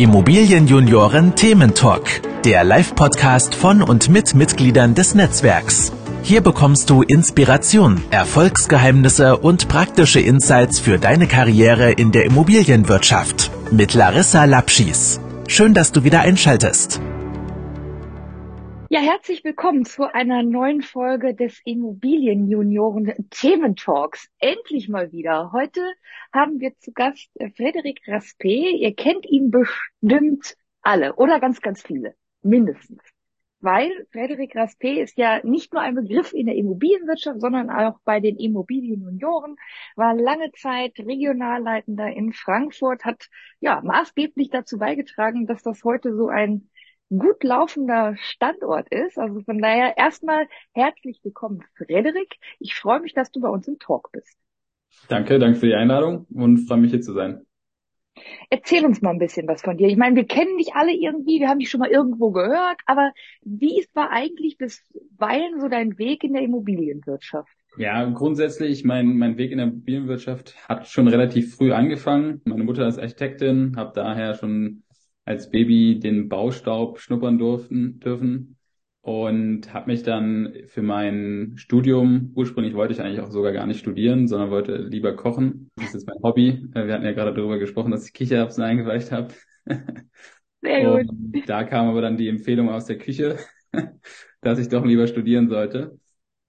Immobilienjunioren Thementalk, der Live-Podcast von und mit Mitgliedern des Netzwerks. Hier bekommst du Inspiration, Erfolgsgeheimnisse und praktische Insights für deine Karriere in der Immobilienwirtschaft mit Larissa Lapschis. Schön, dass du wieder einschaltest. Ja, herzlich willkommen zu einer neuen Folge des Immobilienjunioren Thementalks. Endlich mal wieder. Heute haben wir zu Gast äh, Frederik Raspe. Ihr kennt ihn bestimmt alle oder ganz, ganz viele. Mindestens. Weil Frederik Raspe ist ja nicht nur ein Begriff in der Immobilienwirtschaft, sondern auch bei den Immobilienjunioren, war lange Zeit Regionalleitender in Frankfurt, hat ja maßgeblich dazu beigetragen, dass das heute so ein gut laufender Standort ist. Also von daher erstmal herzlich willkommen, Frederik. Ich freue mich, dass du bei uns im Talk bist. Danke, danke für die Einladung und freue mich hier zu sein. Erzähl uns mal ein bisschen was von dir. Ich meine, wir kennen dich alle irgendwie, wir haben dich schon mal irgendwo gehört, aber wie war eigentlich bisweilen so dein Weg in der Immobilienwirtschaft? Ja, grundsätzlich, mein, mein Weg in der Immobilienwirtschaft hat schon relativ früh angefangen. Meine Mutter ist Architektin, habe daher schon als Baby den Baustaub schnuppern durften, dürfen und habe mich dann für mein Studium, ursprünglich wollte ich eigentlich auch sogar gar nicht studieren, sondern wollte lieber kochen. Das ist jetzt mein Hobby. Äh, wir hatten ja gerade darüber gesprochen, dass ich Kichererbsen eingeweicht habe. Sehr gut. Und da kam aber dann die Empfehlung aus der Küche, dass ich doch lieber studieren sollte.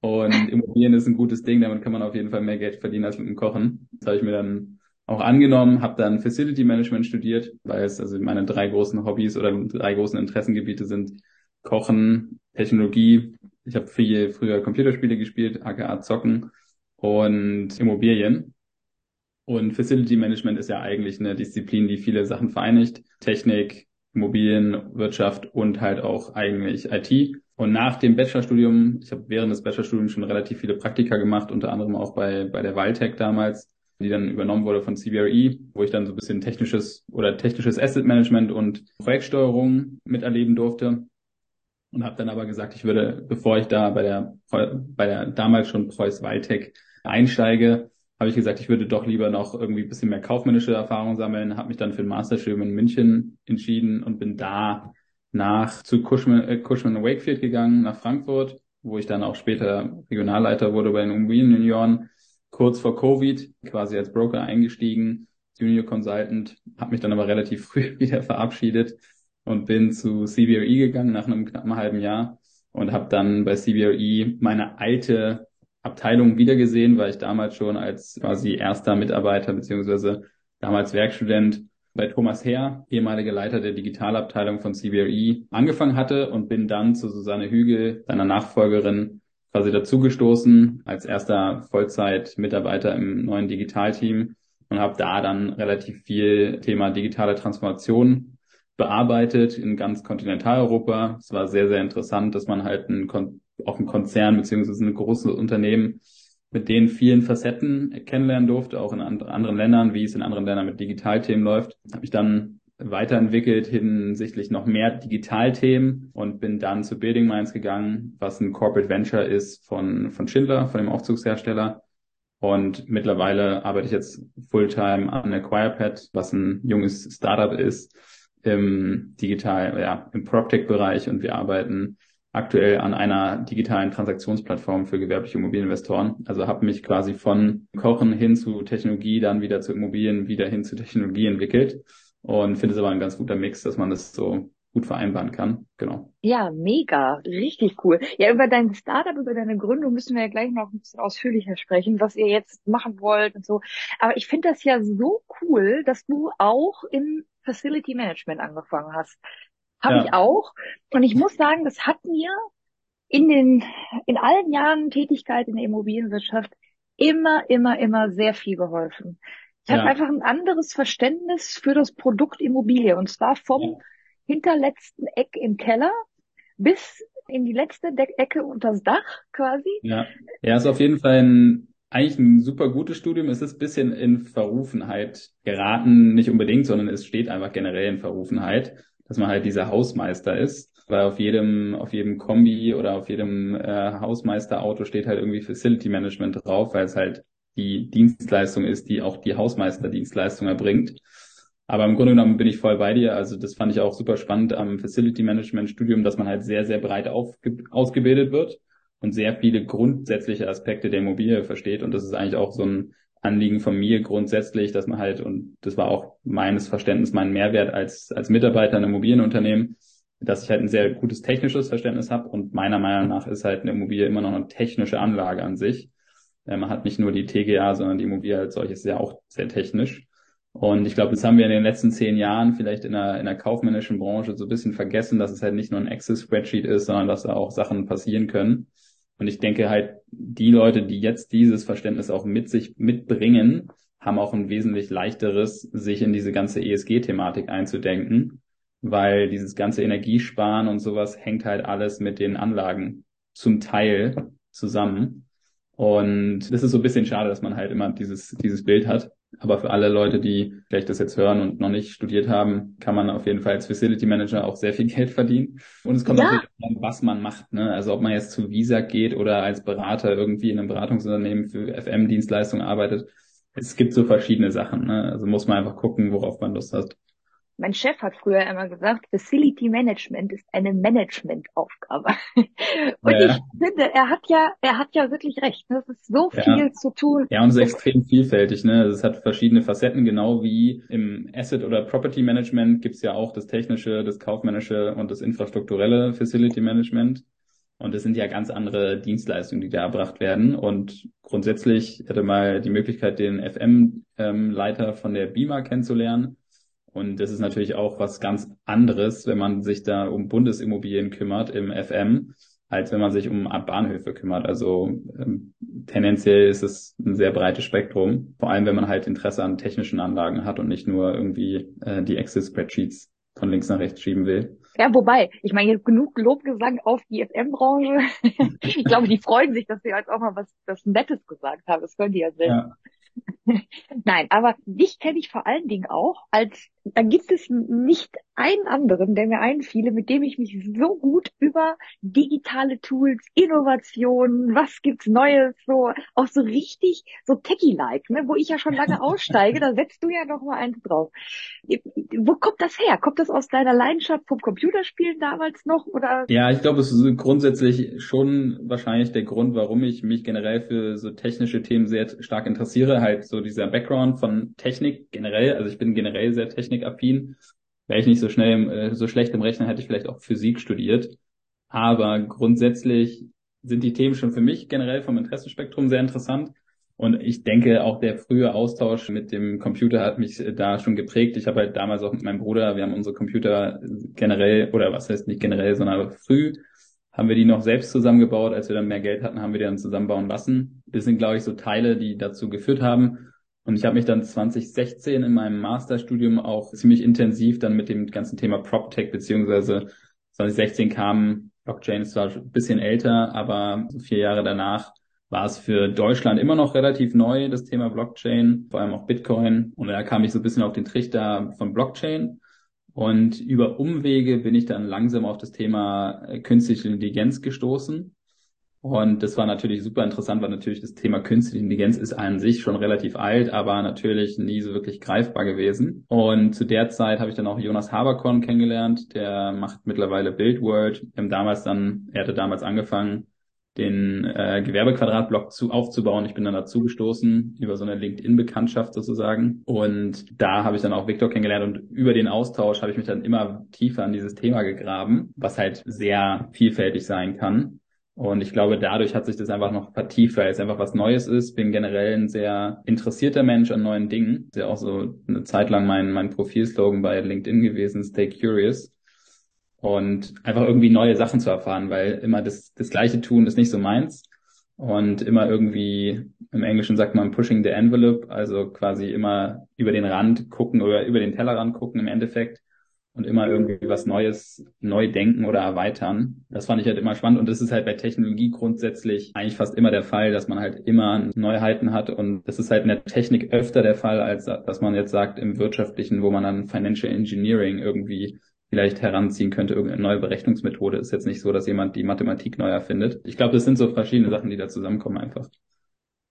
Und Immobilien ist ein gutes Ding, damit kann man auf jeden Fall mehr Geld verdienen als mit dem Kochen. Das habe ich mir dann auch angenommen, habe dann Facility Management studiert, weil es also meine drei großen Hobbys oder drei großen Interessengebiete sind Kochen, Technologie. Ich habe viel früher Computerspiele gespielt, aka Zocken und Immobilien. Und Facility Management ist ja eigentlich eine Disziplin, die viele Sachen vereinigt. Technik, Immobilien, Wirtschaft und halt auch eigentlich IT. Und nach dem Bachelorstudium, ich habe während des Bachelorstudiums schon relativ viele Praktika gemacht, unter anderem auch bei, bei der Valtech damals die dann übernommen wurde von CBRE, wo ich dann so ein bisschen technisches oder technisches Asset Management und Projektsteuerung miterleben durfte. Und habe dann aber gesagt, ich würde, bevor ich da bei der, bei der damals schon Preuß Waltech einsteige, habe ich gesagt, ich würde doch lieber noch irgendwie bisschen mehr kaufmännische Erfahrung sammeln, habe mich dann für ein Masterstudium in München entschieden und bin da nach zu Cushman, äh, Cushman Wakefield gegangen, nach Frankfurt, wo ich dann auch später Regionalleiter wurde bei den Immobilienjunioren kurz vor Covid quasi als Broker eingestiegen, Junior Consultant, habe mich dann aber relativ früh wieder verabschiedet und bin zu CBRE gegangen nach einem knappen halben Jahr und habe dann bei CBRE meine alte Abteilung wiedergesehen, weil ich damals schon als quasi erster Mitarbeiter beziehungsweise damals Werkstudent bei Thomas Herr, ehemaliger Leiter der Digitalabteilung von CBRE, angefangen hatte und bin dann zu Susanne Hügel, seiner Nachfolgerin, quasi dazugestoßen als erster Vollzeit-Mitarbeiter im neuen Digitalteam und habe da dann relativ viel Thema digitale Transformation bearbeitet in ganz Kontinentaleuropa. Es war sehr, sehr interessant, dass man halt ein, auch ein Konzern beziehungsweise ein großes Unternehmen mit den vielen Facetten kennenlernen durfte, auch in anderen Ländern, wie es in anderen Ländern mit Digitalthemen läuft. Habe ich dann weiterentwickelt hinsichtlich noch mehr Digitalthemen und bin dann zu Building Minds gegangen, was ein Corporate Venture ist von, von Schindler, von dem Aufzugshersteller. Und mittlerweile arbeite ich jetzt Fulltime an AcquirePad, was ein junges Startup ist im digital, ja, im PropTech-Bereich und wir arbeiten aktuell an einer digitalen Transaktionsplattform für gewerbliche Immobilieninvestoren. Also habe mich quasi von Kochen hin zu Technologie, dann wieder zu Immobilien, wieder hin zu Technologie entwickelt und finde es aber ein ganz guter Mix, dass man das so gut vereinbaren kann. Genau. Ja, mega, richtig cool. Ja, über dein Startup, über deine Gründung müssen wir ja gleich noch ein bisschen ausführlicher sprechen, was ihr jetzt machen wollt und so. Aber ich finde das ja so cool, dass du auch im Facility Management angefangen hast. Habe ja. ich auch. Und ich muss sagen, das hat mir in den, in allen Jahren Tätigkeit in der Immobilienwirtschaft immer, immer, immer sehr viel geholfen. Ich ja. habe einfach ein anderes Verständnis für das Produkt Immobilie und zwar vom ja. hinterletzten Eck im Keller bis in die letzte De Ecke unters Dach quasi. Ja, ja, ist auf jeden Fall ein eigentlich ein super gutes Studium. Es ist bisschen in Verrufenheit geraten, nicht unbedingt, sondern es steht einfach generell in Verrufenheit, dass man halt dieser Hausmeister ist. Weil auf jedem, auf jedem Kombi oder auf jedem äh, Hausmeisterauto steht halt irgendwie Facility Management drauf, weil es halt die Dienstleistung ist, die auch die Hausmeisterdienstleistung erbringt. Aber im Grunde genommen bin ich voll bei dir. Also das fand ich auch super spannend am Facility Management Studium, dass man halt sehr, sehr breit ausgebildet wird und sehr viele grundsätzliche Aspekte der Immobilie versteht. Und das ist eigentlich auch so ein Anliegen von mir grundsätzlich, dass man halt, und das war auch meines Verständnis, mein Mehrwert als, als Mitarbeiter in einem Immobilienunternehmen, dass ich halt ein sehr gutes technisches Verständnis habe und meiner Meinung nach ist halt eine Immobilie immer noch eine technische Anlage an sich. Äh, man hat nicht nur die TGA, sondern die Immobilie als solches ist ja auch sehr technisch. Und ich glaube, das haben wir in den letzten zehn Jahren vielleicht in der, in der kaufmännischen Branche so ein bisschen vergessen, dass es halt nicht nur ein Excel-Spreadsheet ist, sondern dass da auch Sachen passieren können. Und ich denke halt, die Leute, die jetzt dieses Verständnis auch mit sich mitbringen, haben auch ein wesentlich leichteres, sich in diese ganze ESG-Thematik einzudenken, weil dieses ganze Energiesparen und sowas hängt halt alles mit den Anlagen zum Teil zusammen. Und das ist so ein bisschen schade, dass man halt immer dieses, dieses Bild hat. Aber für alle Leute, die vielleicht das jetzt hören und noch nicht studiert haben, kann man auf jeden Fall als Facility Manager auch sehr viel Geld verdienen. Und es kommt ja. natürlich an, was man macht. Ne? Also ob man jetzt zu Visa geht oder als Berater irgendwie in einem Beratungsunternehmen für FM-Dienstleistungen arbeitet. Es gibt so verschiedene Sachen. Ne? Also muss man einfach gucken, worauf man Lust hat. Mein Chef hat früher immer gesagt, Facility Management ist eine Managementaufgabe. Und ja. ich finde, er hat ja, er hat ja wirklich recht. Ne? Es ist so viel ja. zu tun. Ja, und es ist extrem vielfältig. Ne? Also es hat verschiedene Facetten, genau wie im Asset- oder Property Management gibt es ja auch das technische, das kaufmännische und das infrastrukturelle Facility Management. Und es sind ja ganz andere Dienstleistungen, die da erbracht werden. Und grundsätzlich hatte mal die Möglichkeit, den FM-Leiter ähm, von der BIMA kennenzulernen. Und das ist natürlich auch was ganz anderes, wenn man sich da um Bundesimmobilien kümmert im FM, als wenn man sich um Bahnhöfe kümmert. Also ähm, tendenziell ist es ein sehr breites Spektrum, vor allem wenn man halt Interesse an technischen Anlagen hat und nicht nur irgendwie äh, die Excel-Spreadsheets von links nach rechts schieben will. Ja, wobei, ich meine, jetzt genug Lobgesang auf die FM-Branche. ich glaube, die freuen sich, dass wir jetzt auch mal was, was Nettes gesagt haben. Das können die ja selbst. Ja. Nein, aber dich kenne ich vor allen Dingen auch als, da gibt es nicht einen anderen, der mir einfiele, mit dem ich mich so gut über digitale Tools, Innovationen, was gibt's Neues, so, auch so richtig, so techie-like, ne, wo ich ja schon lange aussteige, da setzt du ja noch mal eins drauf. Wo kommt das her? Kommt das aus deiner Leidenschaft vom Computerspielen damals noch, oder? Ja, ich glaube, es ist grundsätzlich schon wahrscheinlich der Grund, warum ich mich generell für so technische Themen sehr stark interessiere, halt so dieser Background von Technik generell, also ich bin generell sehr technikaffin. Wäre ich nicht so schnell, äh, so schlecht im Rechnen, hätte ich vielleicht auch Physik studiert. Aber grundsätzlich sind die Themen schon für mich generell vom Interessenspektrum sehr interessant. Und ich denke, auch der frühe Austausch mit dem Computer hat mich da schon geprägt. Ich habe halt damals auch mit meinem Bruder, wir haben unsere Computer generell, oder was heißt nicht generell, sondern früh haben wir die noch selbst zusammengebaut. Als wir dann mehr Geld hatten, haben wir die dann zusammenbauen lassen. Das sind, glaube ich, so Teile, die dazu geführt haben. Und ich habe mich dann 2016 in meinem Masterstudium auch ziemlich intensiv dann mit dem ganzen Thema PropTech beziehungsweise 2016 kam Blockchain zwar ein bisschen älter, aber so vier Jahre danach war es für Deutschland immer noch relativ neu, das Thema Blockchain, vor allem auch Bitcoin. Und da kam ich so ein bisschen auf den Trichter von Blockchain. Und über Umwege bin ich dann langsam auf das Thema künstliche Intelligenz gestoßen. Und das war natürlich super interessant, weil natürlich das Thema künstliche Intelligenz ist an sich schon relativ alt, aber natürlich nie so wirklich greifbar gewesen. Und zu der Zeit habe ich dann auch Jonas Haberkorn kennengelernt, der macht mittlerweile Buildworld. Wir haben damals dann, er hatte damals angefangen, den äh, Gewerbequadratblock zu aufzubauen. Ich bin dann dazu gestoßen über so eine LinkedIn-Bekanntschaft sozusagen. Und da habe ich dann auch Victor kennengelernt und über den Austausch habe ich mich dann immer tiefer an dieses Thema gegraben, was halt sehr vielfältig sein kann. Und ich glaube, dadurch hat sich das einfach noch vertieft, weil es einfach was Neues ist. Bin generell ein sehr interessierter Mensch an neuen Dingen. Ist ja auch so eine Zeit lang mein, mein Profilslogan bei LinkedIn gewesen, Stay Curious. Und einfach irgendwie neue Sachen zu erfahren, weil immer das, das Gleiche tun ist nicht so meins. Und immer irgendwie, im Englischen sagt man pushing the envelope, also quasi immer über den Rand gucken oder über den Tellerrand gucken im Endeffekt und immer irgendwie was Neues neu denken oder erweitern. Das fand ich halt immer spannend und das ist halt bei Technologie grundsätzlich eigentlich fast immer der Fall, dass man halt immer Neuheiten hat und das ist halt in der Technik öfter der Fall, als dass man jetzt sagt im Wirtschaftlichen, wo man dann Financial Engineering irgendwie vielleicht heranziehen könnte, irgendeine neue Berechnungsmethode. Ist jetzt nicht so, dass jemand die Mathematik neu erfindet. Ich glaube, das sind so verschiedene Sachen, die da zusammenkommen einfach.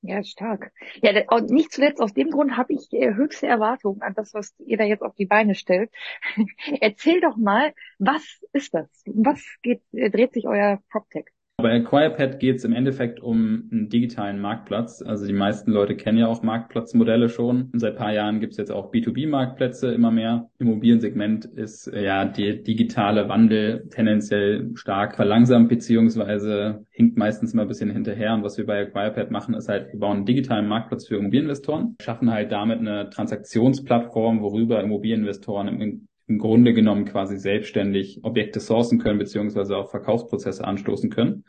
Ja, stark. Ja, und nicht zuletzt aus dem Grund habe ich äh, höchste Erwartungen an das, was ihr da jetzt auf die Beine stellt. Erzähl doch mal, was ist das? Was geht, äh, dreht sich euer PropTech? Bei AcquirePad geht es im Endeffekt um einen digitalen Marktplatz. Also die meisten Leute kennen ja auch Marktplatzmodelle schon. Und seit paar Jahren gibt es jetzt auch B2B-Marktplätze immer mehr. Im Immobiliensegment ist äh, ja der digitale Wandel tendenziell stark verlangsamt beziehungsweise hinkt meistens immer ein bisschen hinterher. Und was wir bei AcquirePad machen, ist halt, wir bauen einen digitalen Marktplatz für Immobilieninvestoren, schaffen halt damit eine Transaktionsplattform, worüber Immobilieninvestoren im im Grunde genommen quasi selbstständig Objekte sourcen können, beziehungsweise auch Verkaufsprozesse anstoßen können.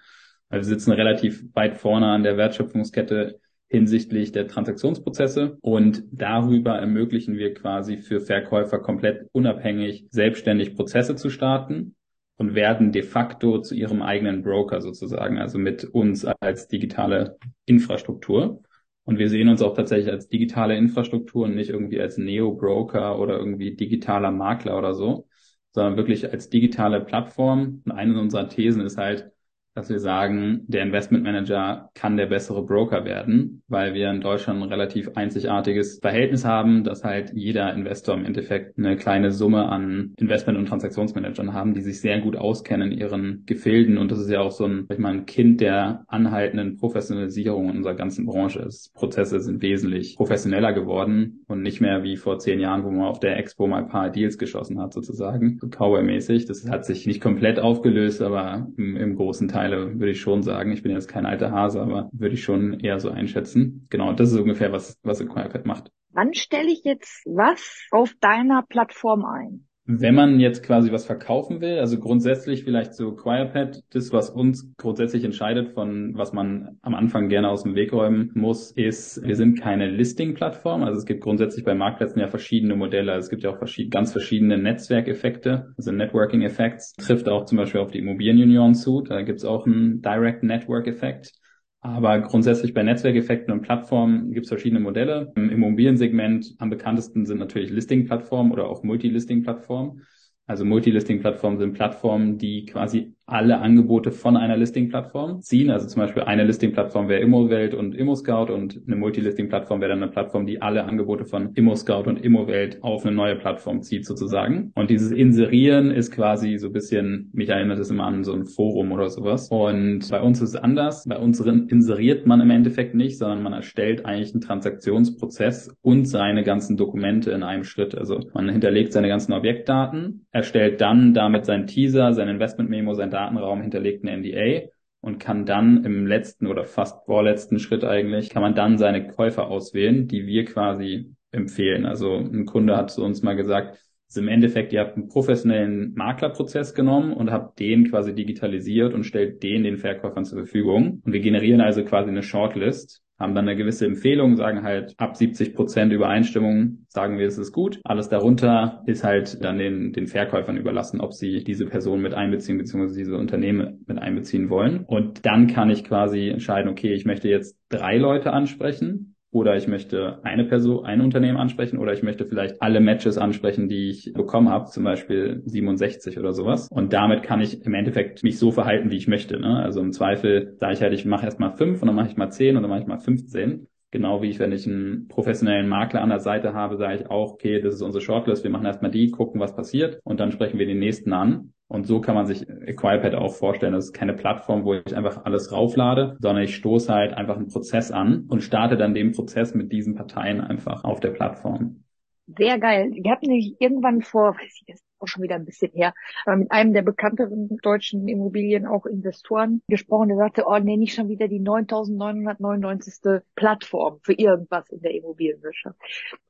Also wir sitzen relativ weit vorne an der Wertschöpfungskette hinsichtlich der Transaktionsprozesse und darüber ermöglichen wir quasi für Verkäufer komplett unabhängig selbstständig Prozesse zu starten und werden de facto zu ihrem eigenen Broker sozusagen, also mit uns als digitale Infrastruktur. Und wir sehen uns auch tatsächlich als digitale Infrastruktur und nicht irgendwie als Neo-Broker oder irgendwie digitaler Makler oder so, sondern wirklich als digitale Plattform. Und eine unserer Thesen ist halt, dass wir sagen, der Investment Manager kann der bessere Broker werden, weil wir in Deutschland ein relativ einzigartiges Verhältnis haben, dass halt jeder Investor im Endeffekt eine kleine Summe an Investment- und Transaktionsmanagern haben, die sich sehr gut auskennen in ihren Gefilden. Und das ist ja auch so ein, sag ich mal, ein Kind der anhaltenden Professionalisierung in unserer ganzen Branche. Prozesse sind wesentlich professioneller geworden und nicht mehr wie vor zehn Jahren, wo man auf der Expo mal ein paar Deals geschossen hat, sozusagen, so Cowboy-mäßig. Das hat sich nicht komplett aufgelöst, aber im, im großen Teil Teile, würde ich schon sagen. Ich bin jetzt kein alter Hase, aber würde ich schon eher so einschätzen. Genau, das ist ungefähr, was, was Acquirepad macht. Wann stelle ich jetzt was auf deiner Plattform ein? Wenn man jetzt quasi was verkaufen will, also grundsätzlich vielleicht so Quirepad, das, was uns grundsätzlich entscheidet von was man am Anfang gerne aus dem Weg räumen muss, ist, wir sind keine Listing-Plattform. Also es gibt grundsätzlich bei Marktplätzen ja verschiedene Modelle. Also es gibt ja auch verschied ganz verschiedene Netzwerkeffekte, also Networking Effects, trifft auch zum Beispiel auf die Immobilienunion zu. Da gibt es auch einen Direct Network Effekt. Aber grundsätzlich bei Netzwerkeffekten und Plattformen gibt es verschiedene Modelle. Im Immobiliensegment am bekanntesten sind natürlich Listing-Plattformen oder auch Multi-Listing-Plattformen. Also Multi-Listing-Plattformen sind Plattformen, die quasi alle Angebote von einer Listing-Plattform ziehen. Also zum Beispiel eine Listing-Plattform wäre ImmoWelt und ImmoScout und eine Multi-Listing-Plattform wäre dann eine Plattform, die alle Angebote von ImmoScout und ImmoWelt auf eine neue Plattform zieht sozusagen. Und dieses Inserieren ist quasi so ein bisschen, mich erinnert es immer an so ein Forum oder sowas. Und bei uns ist es anders. Bei uns inseriert man im Endeffekt nicht, sondern man erstellt eigentlich einen Transaktionsprozess und seine ganzen Dokumente in einem Schritt. Also man hinterlegt seine ganzen Objektdaten, erstellt dann damit sein Teaser, sein Investment-Memo, sein Datenraum hinterlegt eine NDA und kann dann im letzten oder fast vorletzten Schritt eigentlich, kann man dann seine Käufer auswählen, die wir quasi empfehlen. Also ein Kunde hat zu uns mal gesagt, ist im Endeffekt, ihr habt einen professionellen Maklerprozess genommen und habt den quasi digitalisiert und stellt den den Verkäufern zur Verfügung. Und wir generieren also quasi eine Shortlist haben dann eine gewisse Empfehlung, sagen halt ab 70 Prozent Übereinstimmung, sagen wir, es ist gut. Alles darunter ist halt dann den, den Verkäufern überlassen, ob sie diese Person mit einbeziehen, beziehungsweise diese Unternehmen mit einbeziehen wollen. Und dann kann ich quasi entscheiden, okay, ich möchte jetzt drei Leute ansprechen oder ich möchte eine Person, ein Unternehmen ansprechen oder ich möchte vielleicht alle Matches ansprechen, die ich bekommen habe, zum Beispiel 67 oder sowas. Und damit kann ich im Endeffekt mich so verhalten, wie ich möchte. Ne? Also im Zweifel sage ich halt, ich mache erstmal fünf und dann mache ich mal zehn und dann mache ich mal 15. Genau wie ich, wenn ich einen professionellen Makler an der Seite habe, sage ich auch, okay, das ist unsere Shortlist, wir machen erstmal die, gucken, was passiert und dann sprechen wir den nächsten an. Und so kann man sich Acquirepad auch vorstellen. Das ist keine Plattform, wo ich einfach alles rauflade, sondern ich stoße halt einfach einen Prozess an und starte dann den Prozess mit diesen Parteien einfach auf der Plattform. Sehr geil. Wir hatten nämlich irgendwann vor, weiß ich jetzt auch schon wieder ein bisschen her, aber mit einem der bekannteren deutschen Immobilien auch Investoren gesprochen, der sagte, oh nee, nicht schon wieder die 9999. Plattform für irgendwas in der Immobilienwirtschaft.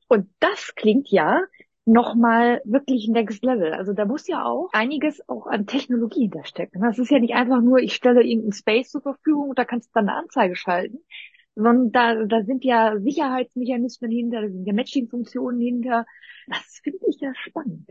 Und das klingt ja nochmal wirklich next level. Also da muss ja auch einiges auch an Technologie hinterstecken. Das ist ja nicht einfach nur, ich stelle irgendeinen Space zur Verfügung und da kannst du dann eine Anzeige schalten, sondern da, da sind ja Sicherheitsmechanismen hinter, da sind ja Matching-Funktionen hinter. Das finde ich ja spannend.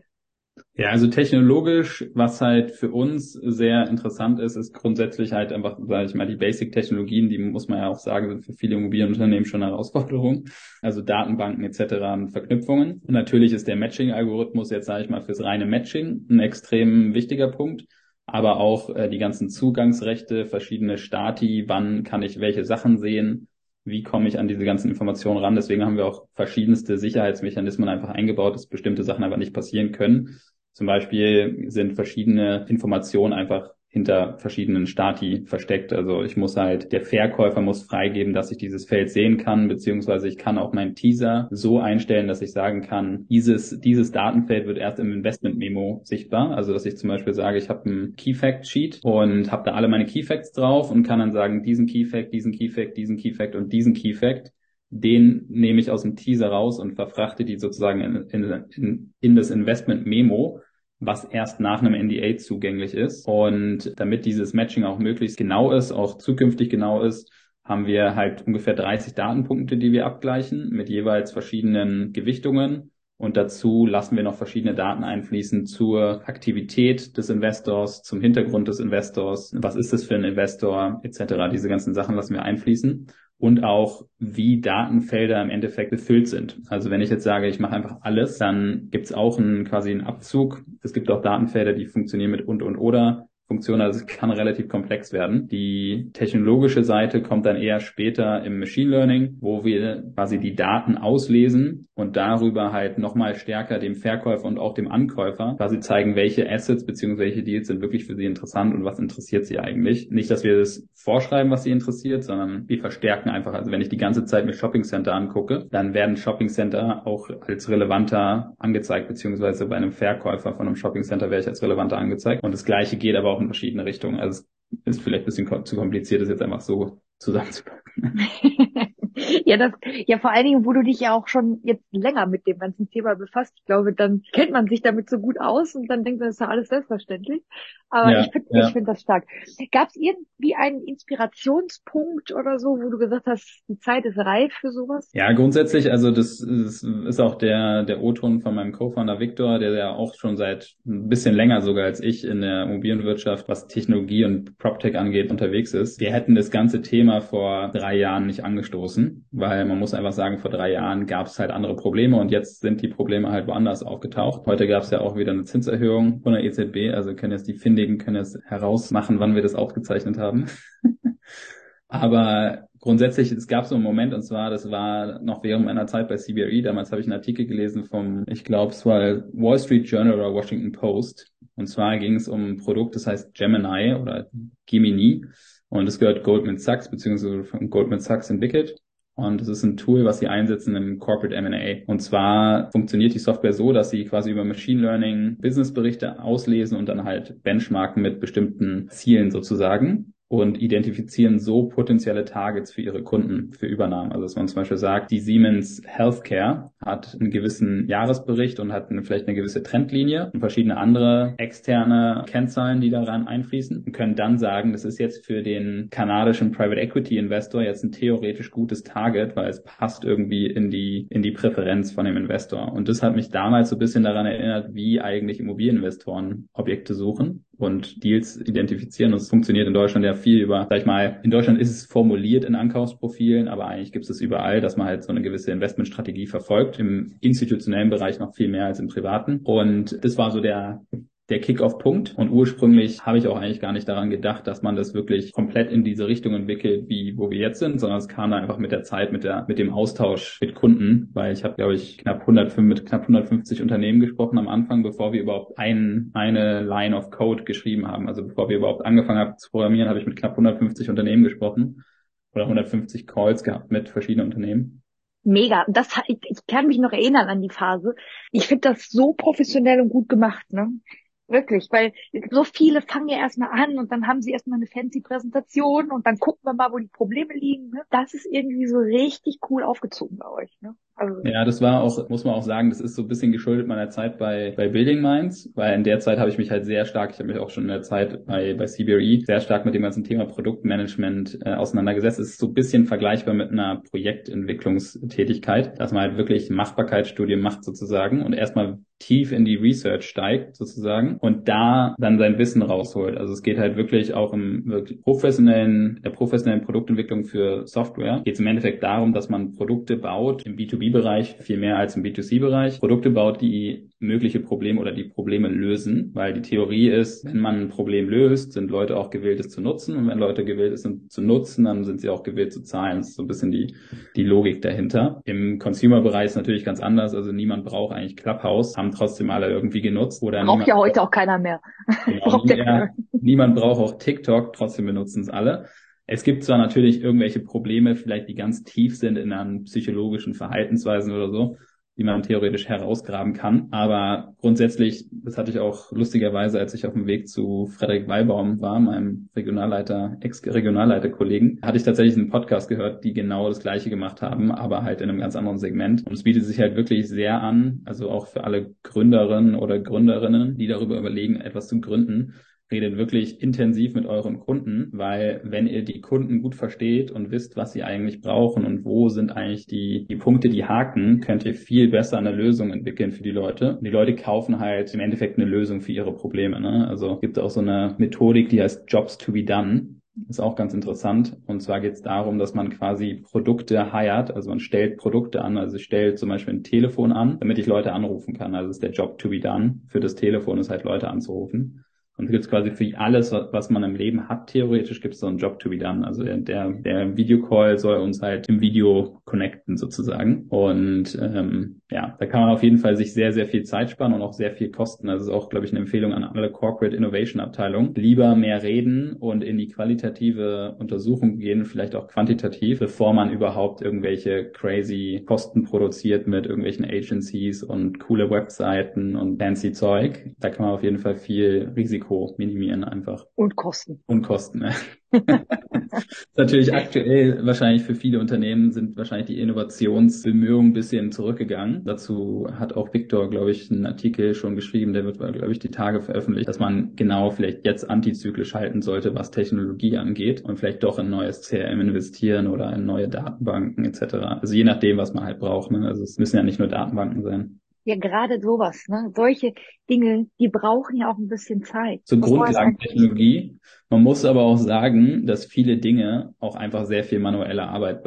Ja, also technologisch, was halt für uns sehr interessant ist, ist grundsätzlich halt einfach, sage ich mal, die Basic-Technologien, die muss man ja auch sagen, sind für viele Immobilienunternehmen schon eine Herausforderung. Also Datenbanken etc. Verknüpfungen. Und natürlich ist der Matching-Algorithmus jetzt, sage ich mal, fürs reine Matching ein extrem wichtiger Punkt. Aber auch äh, die ganzen Zugangsrechte, verschiedene Stati, wann kann ich welche Sachen sehen, wie komme ich an diese ganzen Informationen ran. Deswegen haben wir auch verschiedenste Sicherheitsmechanismen einfach eingebaut, dass bestimmte Sachen aber nicht passieren können. Zum Beispiel sind verschiedene Informationen einfach hinter verschiedenen Stati versteckt. Also ich muss halt, der Verkäufer muss freigeben, dass ich dieses Feld sehen kann, beziehungsweise ich kann auch meinen Teaser so einstellen, dass ich sagen kann, dieses, dieses Datenfeld wird erst im Investment Memo sichtbar. Also dass ich zum Beispiel sage, ich habe ein Key Fact Sheet und habe da alle meine Key Facts drauf und kann dann sagen, diesen Key Fact, diesen Key Fact, diesen Key Fact und diesen Key Fact den nehme ich aus dem Teaser raus und verfrachte die sozusagen in, in, in, das Investment Memo was erst nach einem NDA zugänglich ist. Und damit dieses Matching auch möglichst genau ist, auch zukünftig genau ist, haben wir halt ungefähr 30 Datenpunkte, die wir abgleichen mit jeweils verschiedenen Gewichtungen. Und dazu lassen wir noch verschiedene Daten einfließen zur Aktivität des Investors, zum Hintergrund des Investors, was ist das für ein Investor etc. Diese ganzen Sachen lassen wir einfließen und auch wie Datenfelder im Endeffekt befüllt sind. Also wenn ich jetzt sage, ich mache einfach alles, dann gibt es auch einen, quasi einen Abzug. Es gibt auch Datenfelder, die funktionieren mit und und oder. Funktion, also es kann relativ komplex werden. Die technologische Seite kommt dann eher später im Machine Learning, wo wir quasi die Daten auslesen und darüber halt nochmal stärker dem Verkäufer und auch dem Ankäufer quasi zeigen, welche Assets bzw. Deals sind wirklich für sie interessant und was interessiert sie eigentlich. Nicht, dass wir das vorschreiben, was sie interessiert, sondern wir verstärken einfach. Also wenn ich die ganze Zeit mir Shopping Center angucke, dann werden Shopping Center auch als relevanter angezeigt, beziehungsweise bei einem Verkäufer von einem Shopping Center wäre ich als relevanter angezeigt. Und das gleiche geht aber auch in verschiedene Richtungen. Also es ist vielleicht ein bisschen zu kompliziert, das jetzt einfach so zusammenzupacken. ja, das, ja, vor allen Dingen, wo du dich ja auch schon jetzt länger mit dem ganzen Thema befasst. Ich glaube, dann kennt man sich damit so gut aus und dann denkt man, das ist ja alles selbstverständlich. Aber ja, ich finde ja. ich finde das stark. Gab es irgendwie einen Inspirationspunkt oder so, wo du gesagt hast, die Zeit ist reif für sowas? Ja, grundsätzlich, also das ist, ist auch der, der O-Ton von meinem Co-Founder Victor, der ja auch schon seit ein bisschen länger sogar als ich in der Immobilienwirtschaft, was Technologie und PropTech angeht, unterwegs ist. Wir hätten das ganze Thema vor drei Jahren nicht angestoßen, weil man muss einfach sagen, vor drei Jahren gab es halt andere Probleme und jetzt sind die Probleme halt woanders aufgetaucht. Heute gab es ja auch wieder eine Zinserhöhung von der EZB, also können jetzt die Finde Kollegen können es herausmachen, wann wir das aufgezeichnet haben. Aber grundsätzlich, es gab so einen Moment, und zwar, das war noch während meiner Zeit bei CBRE. Damals habe ich einen Artikel gelesen vom, ich glaube, es war Wall Street Journal oder Washington Post. Und zwar ging es um ein Produkt, das heißt Gemini oder Gemini. Und es gehört Goldman Sachs, beziehungsweise von Goldman Sachs entwickelt. Und es ist ein Tool, was sie einsetzen im Corporate M&A. Und zwar funktioniert die Software so, dass sie quasi über Machine Learning Businessberichte auslesen und dann halt benchmarken mit bestimmten Zielen sozusagen und identifizieren so potenzielle Targets für ihre Kunden für Übernahmen. Also dass man zum Beispiel sagt, die Siemens Healthcare hat einen gewissen Jahresbericht und hat eine, vielleicht eine gewisse Trendlinie und verschiedene andere externe Kennzahlen, die daran einfließen und können dann sagen, das ist jetzt für den kanadischen Private Equity Investor jetzt ein theoretisch gutes Target, weil es passt irgendwie in die, in die Präferenz von dem Investor. Und das hat mich damals so ein bisschen daran erinnert, wie eigentlich Immobilieninvestoren Objekte suchen und Deals identifizieren. Und es funktioniert in Deutschland ja viel über, sag ich mal, in Deutschland ist es formuliert in Ankaufsprofilen, aber eigentlich gibt es überall, dass man halt so eine gewisse Investmentstrategie verfolgt. Im institutionellen Bereich noch viel mehr als im privaten. Und das war so der der Kick-off-Punkt. Und ursprünglich habe ich auch eigentlich gar nicht daran gedacht, dass man das wirklich komplett in diese Richtung entwickelt, wie wo wir jetzt sind, sondern es kam dann einfach mit der Zeit, mit der mit dem Austausch mit Kunden, weil ich habe, glaube ich, knapp 105 mit knapp 150 Unternehmen gesprochen am Anfang, bevor wir überhaupt ein, eine Line of Code geschrieben haben. Also bevor wir überhaupt angefangen haben zu programmieren, habe ich mit knapp 150 Unternehmen gesprochen oder 150 Calls gehabt mit verschiedenen Unternehmen. Mega. Das, ich, ich kann mich noch erinnern an die Phase. Ich finde das so professionell und gut gemacht, ne? Wirklich, weil so viele fangen ja erstmal an und dann haben sie erstmal eine fancy Präsentation und dann gucken wir mal, wo die Probleme liegen. Ne? Das ist irgendwie so richtig cool aufgezogen bei euch. Ne? Also ja, das war auch, muss man auch sagen, das ist so ein bisschen geschuldet meiner Zeit bei, bei Building Minds, weil in der Zeit habe ich mich halt sehr stark, ich habe mich auch schon in der Zeit bei, bei CBRE sehr stark mit dem ganzen Thema Produktmanagement äh, auseinandergesetzt. Es ist so ein bisschen vergleichbar mit einer Projektentwicklungstätigkeit, dass man halt wirklich Machbarkeitsstudien macht sozusagen und erstmal tief in die Research steigt sozusagen und da dann sein Wissen rausholt. Also es geht halt wirklich auch im wirklich professionellen, der professionellen Produktentwicklung für Software. Geht es im Endeffekt darum, dass man Produkte baut im B2B B2B-Bereich viel mehr als im B2C-Bereich. Produkte baut, die mögliche Probleme oder die Probleme lösen, weil die Theorie ist, wenn man ein Problem löst, sind Leute auch gewillt, es zu nutzen und wenn Leute gewillt sind zu nutzen, dann sind sie auch gewillt zu zahlen. Das ist so ein bisschen die, die Logik dahinter. Im Consumer-Bereich ist natürlich ganz anders, also niemand braucht eigentlich Clubhouse, haben trotzdem alle irgendwie genutzt. Oder braucht ja heute auch keiner mehr. Genau, mehr. Niemand braucht auch TikTok, trotzdem benutzen es alle. Es gibt zwar natürlich irgendwelche Probleme, vielleicht die ganz tief sind in einem psychologischen Verhaltensweisen oder so, die man theoretisch herausgraben kann. Aber grundsätzlich, das hatte ich auch lustigerweise, als ich auf dem Weg zu Frederik Weibaum war, meinem Regionalleiter, Ex-Regionalleiter-Kollegen, hatte ich tatsächlich einen Podcast gehört, die genau das Gleiche gemacht haben, aber halt in einem ganz anderen Segment. Und es bietet sich halt wirklich sehr an, also auch für alle Gründerinnen oder Gründerinnen, die darüber überlegen, etwas zu gründen, redet wirklich intensiv mit euren Kunden, weil wenn ihr die Kunden gut versteht und wisst, was sie eigentlich brauchen und wo sind eigentlich die, die Punkte, die haken, könnt ihr viel besser eine Lösung entwickeln für die Leute. Und die Leute kaufen halt im Endeffekt eine Lösung für ihre Probleme. Ne? Also gibt auch so eine Methodik, die heißt Jobs to be done. Ist auch ganz interessant. Und zwar geht es darum, dass man quasi Produkte hired, also man stellt Produkte an, also stellt zum Beispiel ein Telefon an, damit ich Leute anrufen kann. Also ist der Job to be done. Für das Telefon ist halt Leute anzurufen. Und gibt es quasi für alles, was man im Leben hat, theoretisch gibt es so einen Job to be done. Also der, der Videocall soll uns halt im Video connecten sozusagen. Und ähm, ja, da kann man auf jeden Fall sich sehr, sehr viel Zeit sparen und auch sehr viel kosten. Das ist auch, glaube ich, eine Empfehlung an alle Corporate Innovation Abteilungen. Lieber mehr reden und in die qualitative Untersuchung gehen, vielleicht auch quantitativ, bevor man überhaupt irgendwelche crazy Kosten produziert mit irgendwelchen Agencies und coole Webseiten und fancy Zeug. Da kann man auf jeden Fall viel Risiko minimieren einfach. Und Kosten. Und Kosten, ja. natürlich aktuell wahrscheinlich für viele Unternehmen sind wahrscheinlich die Innovationsbemühungen ein bisschen zurückgegangen. Dazu hat auch Victor, glaube ich, einen Artikel schon geschrieben, der wird, glaube ich, die Tage veröffentlicht, dass man genau vielleicht jetzt antizyklisch halten sollte, was Technologie angeht und vielleicht doch in neues CRM investieren oder in neue Datenbanken etc. Also je nachdem, was man halt braucht. Ne? Also es müssen ja nicht nur Datenbanken sein. Ja, gerade sowas, ne? Solche Dinge, die brauchen ja auch ein bisschen Zeit. Zur Grundlagentechnologie. Man muss aber auch sagen, dass viele Dinge auch einfach sehr viel manuelle Arbeit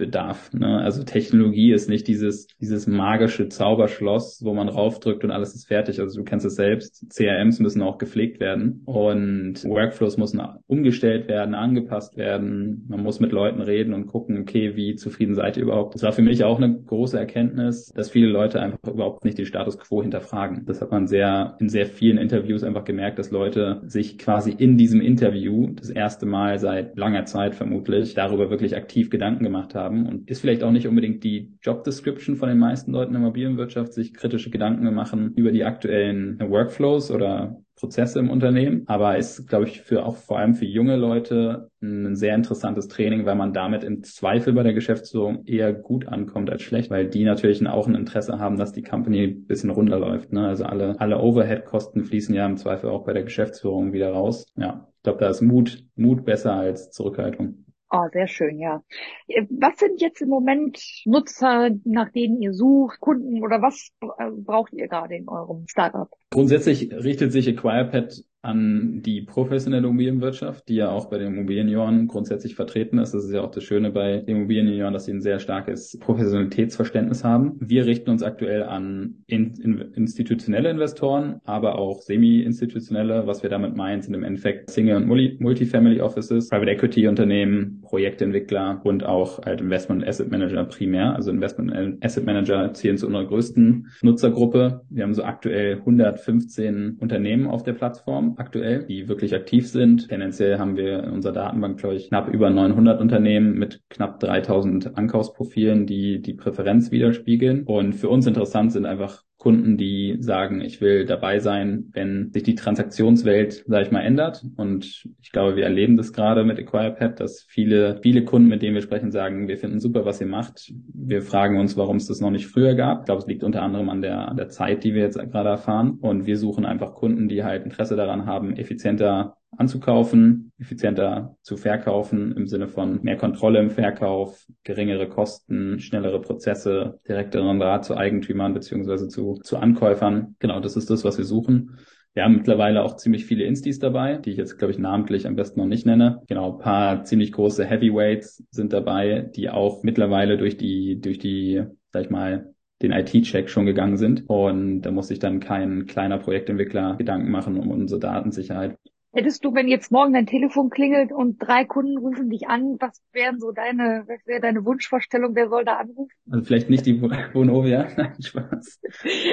bedarf. Ne? Also Technologie ist nicht dieses, dieses magische Zauberschloss, wo man raufdrückt und alles ist fertig. Also du kennst es selbst. CRMs müssen auch gepflegt werden und Workflows müssen umgestellt werden, angepasst werden. Man muss mit Leuten reden und gucken, okay, wie zufrieden seid ihr überhaupt? Das war für mich auch eine große Erkenntnis, dass viele Leute einfach überhaupt nicht den Status quo hinterfragen. Das hat man sehr, in sehr vielen Interviews einfach gemerkt, dass Leute sich quasi in diesem Interview das erste Mal seit langer Zeit vermutlich darüber wirklich aktiv Gedanken gemacht haben haben und ist vielleicht auch nicht unbedingt die Job Description von den meisten Leuten in der Immobilienwirtschaft, sich kritische Gedanken machen über die aktuellen Workflows oder Prozesse im Unternehmen, aber ist, glaube ich, für auch vor allem für junge Leute ein sehr interessantes Training, weil man damit im Zweifel bei der Geschäftsführung eher gut ankommt als schlecht, weil die natürlich auch ein Interesse haben, dass die Company ein bisschen runterläuft. Ne? Also alle, alle Overhead-Kosten fließen ja im Zweifel auch bei der Geschäftsführung wieder raus. Ja, ich glaube, da ist Mut, Mut besser als Zurückhaltung. Oh, sehr schön, ja. Äh, was sind jetzt im Moment Nutzer, nach denen ihr sucht, Kunden oder was äh, braucht ihr gerade in eurem Startup? Grundsätzlich richtet sich AquirePad an die professionelle Immobilienwirtschaft, die ja auch bei den Immobilienjunioren grundsätzlich vertreten ist. Das ist ja auch das Schöne bei den Immobilienjunioren, dass sie ein sehr starkes Professionalitätsverständnis haben. Wir richten uns aktuell an in, in, institutionelle Investoren, aber auch semi-institutionelle. Was wir damit meinen, sind im Endeffekt Single- und Multifamily Offices, Private Equity Unternehmen, Projektentwickler und auch halt Investment Asset Manager primär. Also Investment Asset Manager zählen zu unserer größten Nutzergruppe. Wir haben so aktuell 115 Unternehmen auf der Plattform aktuell, die wirklich aktiv sind. Tendenziell haben wir in unserer Datenbank, glaube ich, knapp über 900 Unternehmen mit knapp 3000 Ankaufsprofilen, die die Präferenz widerspiegeln. Und für uns interessant sind einfach Kunden, die sagen, ich will dabei sein, wenn sich die Transaktionswelt, sage ich mal, ändert. Und ich glaube, wir erleben das gerade mit AquirePad, dass viele, viele Kunden, mit denen wir sprechen, sagen, wir finden super, was ihr macht. Wir fragen uns, warum es das noch nicht früher gab. Ich glaube, es liegt unter anderem an der, an der Zeit, die wir jetzt gerade erfahren. Und wir suchen einfach Kunden, die halt Interesse daran haben, effizienter anzukaufen, effizienter zu verkaufen im Sinne von mehr Kontrolle im Verkauf, geringere Kosten, schnellere Prozesse, direkteren Draht zu Eigentümern beziehungsweise zu, zu Ankäufern. Genau, das ist das, was wir suchen. Wir haben mittlerweile auch ziemlich viele Instis dabei, die ich jetzt, glaube ich, namentlich am besten noch nicht nenne. Genau, ein paar ziemlich große Heavyweights sind dabei, die auch mittlerweile durch die, durch die sag ich mal, den IT-Check schon gegangen sind. Und da muss sich dann kein kleiner Projektentwickler Gedanken machen um unsere Datensicherheit. Hättest du, wenn jetzt morgen dein Telefon klingelt und drei Kunden rufen dich an, was wären so deine, was wäre deine Wunschvorstellung, wer soll da anrufen? Also vielleicht nicht die Vonovia, nein, Spaß.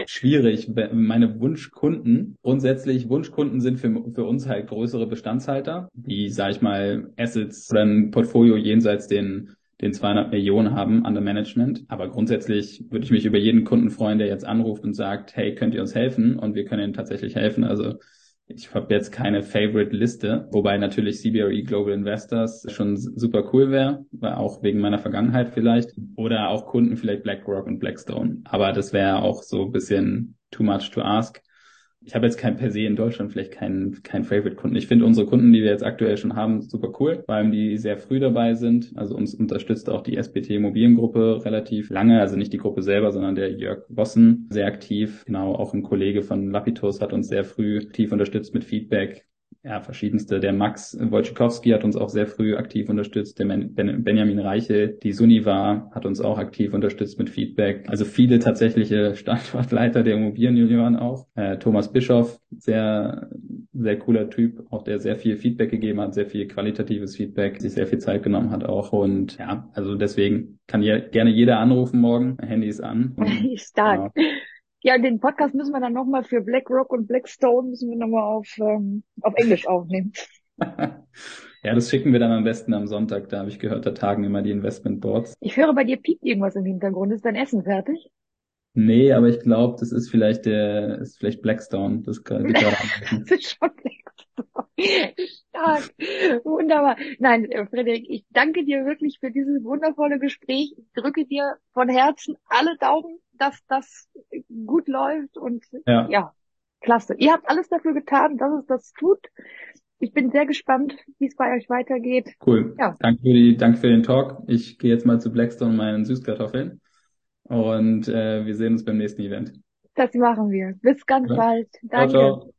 Schwierig. Meine Wunschkunden, grundsätzlich Wunschkunden sind für, für uns halt größere Bestandshalter, die, sag ich mal, Assets oder ein Portfolio jenseits den den 200 Millionen haben under Management. Aber grundsätzlich würde ich mich über jeden Kunden freuen, der jetzt anruft und sagt, hey, könnt ihr uns helfen? Und wir können ihnen tatsächlich helfen. Also ich habe jetzt keine Favorite-Liste, wobei natürlich CBRE Global Investors schon super cool wäre, auch wegen meiner Vergangenheit vielleicht. Oder auch Kunden vielleicht BlackRock und Blackstone. Aber das wäre auch so ein bisschen too much to ask ich habe jetzt kein per se in Deutschland vielleicht keinen kein Favorite-Kunden. Ich finde unsere Kunden, die wir jetzt aktuell schon haben, super cool, vor allem die sehr früh dabei sind. Also uns unterstützt auch die SPT Immobiliengruppe relativ lange, also nicht die Gruppe selber, sondern der Jörg Bossen sehr aktiv. Genau, auch ein Kollege von Lapitus hat uns sehr früh aktiv unterstützt mit Feedback ja, verschiedenste. Der Max Wojciechowski hat uns auch sehr früh aktiv unterstützt. Der ben Benjamin Reiche, die Suniva, hat uns auch aktiv unterstützt mit Feedback. Also viele tatsächliche Standortleiter der Immobilienjunioren auch. Äh, Thomas Bischoff, sehr, sehr cooler Typ, auch der sehr viel Feedback gegeben hat, sehr viel qualitatives Feedback, sich sehr viel Zeit genommen hat auch. Und ja, also deswegen kann je, gerne jeder anrufen morgen. Handy ist an. Stark. Genau. Ja, den Podcast müssen wir dann nochmal für BlackRock und Blackstone müssen wir nochmal auf, ähm, auf Englisch aufnehmen. ja, das schicken wir dann am besten am Sonntag. Da habe ich gehört, da tagen immer die Investmentboards. Ich höre bei dir piept irgendwas im Hintergrund. Ist dein Essen fertig? Nee, aber ich glaube, das ist vielleicht der, ist vielleicht Blackstone. Das, das ist schon Blackstone. Stark. Wunderbar. Nein, äh, Frederik, ich danke dir wirklich für dieses wundervolle Gespräch. Ich drücke dir von Herzen alle Daumen dass das gut läuft und ja. ja, klasse. Ihr habt alles dafür getan, dass es das tut. Ich bin sehr gespannt, wie es bei euch weitergeht. Cool. Ja. Danke für die, danke für den Talk. Ich gehe jetzt mal zu Blackstone meinen Süßkartoffeln und äh, wir sehen uns beim nächsten Event. Das machen wir. Bis ganz ja. bald. Danke. Ciao, ciao.